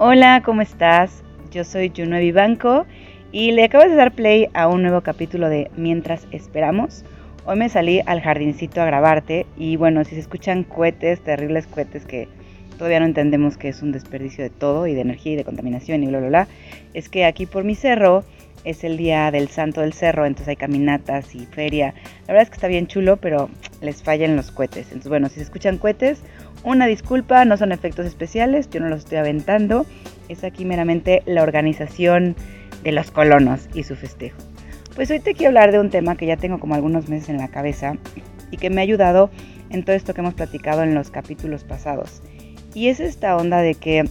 Hola, ¿cómo estás? Yo soy Juno Vivanco y le acabo de dar play a un nuevo capítulo de Mientras Esperamos. Hoy me salí al jardincito a grabarte y bueno, si se escuchan cohetes, terribles cohetes que todavía no entendemos que es un desperdicio de todo y de energía y de contaminación y bla, bla, bla, es que aquí por mi cerro es el día del Santo del Cerro, entonces hay caminatas y feria. La verdad es que está bien chulo, pero les fallan los cohetes. Entonces, bueno, si se escuchan cohetes, una disculpa, no son efectos especiales, yo no los estoy aventando. Es aquí meramente la organización de los colonos y su festejo. Pues hoy te quiero hablar de un tema que ya tengo como algunos meses en la cabeza y que me ha ayudado en todo esto que hemos platicado en los capítulos pasados. Y es esta onda de que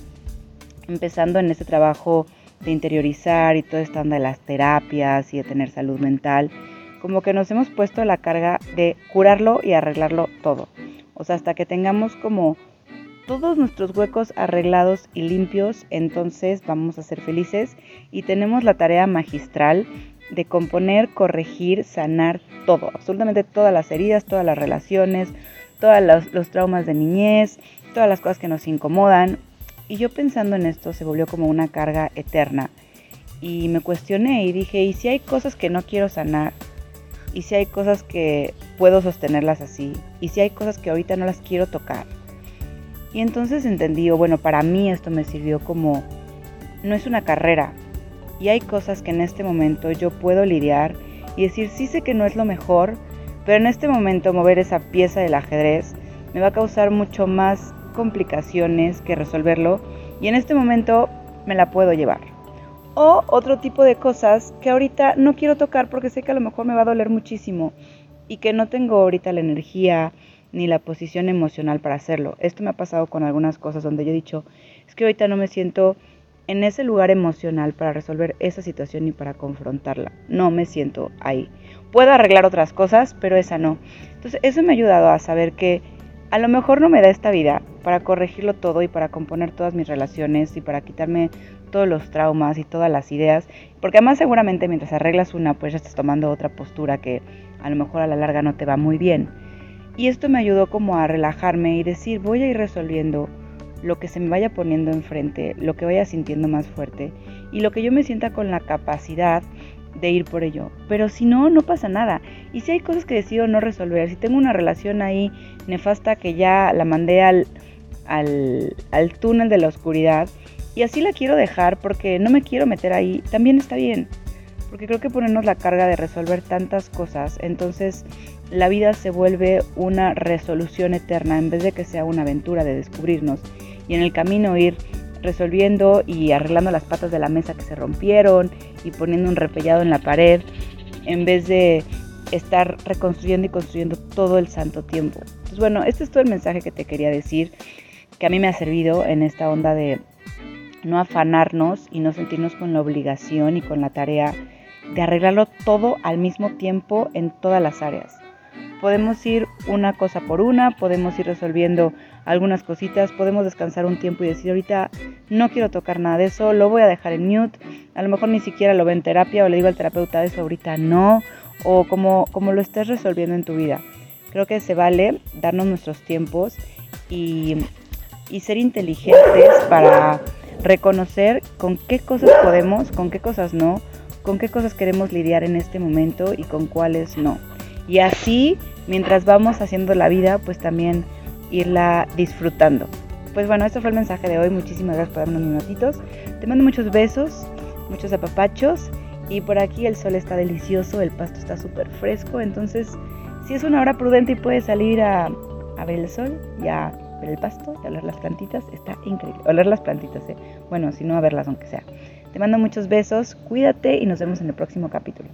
empezando en este trabajo de interiorizar y toda esta onda de las terapias y de tener salud mental, como que nos hemos puesto la carga de curarlo y arreglarlo todo. O sea, hasta que tengamos como todos nuestros huecos arreglados y limpios, entonces vamos a ser felices y tenemos la tarea magistral de componer, corregir, sanar todo, absolutamente todas las heridas, todas las relaciones, todos los, los traumas de niñez, todas las cosas que nos incomodan, y yo pensando en esto se volvió como una carga eterna. Y me cuestioné y dije, ¿y si hay cosas que no quiero sanar? ¿Y si hay cosas que puedo sostenerlas así? ¿Y si hay cosas que ahorita no las quiero tocar? Y entonces entendí, o bueno, para mí esto me sirvió como, no es una carrera. Y hay cosas que en este momento yo puedo lidiar y decir, sí sé que no es lo mejor, pero en este momento mover esa pieza del ajedrez me va a causar mucho más complicaciones que resolverlo y en este momento me la puedo llevar. O otro tipo de cosas que ahorita no quiero tocar porque sé que a lo mejor me va a doler muchísimo y que no tengo ahorita la energía ni la posición emocional para hacerlo. Esto me ha pasado con algunas cosas donde yo he dicho, es que ahorita no me siento en ese lugar emocional para resolver esa situación y para confrontarla. No me siento ahí. Puedo arreglar otras cosas, pero esa no. Entonces eso me ha ayudado a saber que a lo mejor no me da esta vida para corregirlo todo y para componer todas mis relaciones y para quitarme todos los traumas y todas las ideas, porque además seguramente mientras arreglas una, pues ya estás tomando otra postura que a lo mejor a la larga no te va muy bien. Y esto me ayudó como a relajarme y decir, voy a ir resolviendo lo que se me vaya poniendo enfrente, lo que vaya sintiendo más fuerte y lo que yo me sienta con la capacidad de ir por ello. Pero si no, no pasa nada. Y si hay cosas que decido no resolver, si tengo una relación ahí nefasta que ya la mandé al al, túnel de la oscuridad y así la quiero dejar porque no me quiero meter ahí, también está bien. Porque creo que ponernos la carga de resolver tantas cosas, entonces la vida se vuelve una resolución eterna en vez de que sea una aventura de descubrirnos y en el camino ir resolviendo y arreglando las patas de la mesa que se rompieron y poniendo un repellado en la pared en vez de estar reconstruyendo y construyendo todo el santo tiempo. Pues bueno, este es todo el mensaje que te quería decir que a mí me ha servido en esta onda de no afanarnos y no sentirnos con la obligación y con la tarea de arreglarlo todo al mismo tiempo en todas las áreas. Podemos ir una cosa por una, podemos ir resolviendo algunas cositas, podemos descansar un tiempo y decir ahorita no quiero tocar nada de eso, lo voy a dejar en mute, a lo mejor ni siquiera lo ve en terapia o le digo al terapeuta eso ahorita no, o como, como lo estés resolviendo en tu vida. Creo que se vale darnos nuestros tiempos y y ser inteligentes para reconocer con qué cosas podemos, con qué cosas no, con qué cosas queremos lidiar en este momento y con cuáles no. Y así, mientras vamos haciendo la vida, pues también irla disfrutando. Pues bueno, este fue el mensaje de hoy. Muchísimas gracias por darme unos minutitos. Te mando muchos besos, muchos apapachos. Y por aquí el sol está delicioso, el pasto está súper fresco. Entonces, si es una hora prudente y puedes salir a, a ver el sol, ya ver el pasto y oler las plantitas está increíble. Oler las plantitas, ¿eh? Bueno, si no, a verlas aunque sea. Te mando muchos besos, cuídate y nos vemos en el próximo capítulo.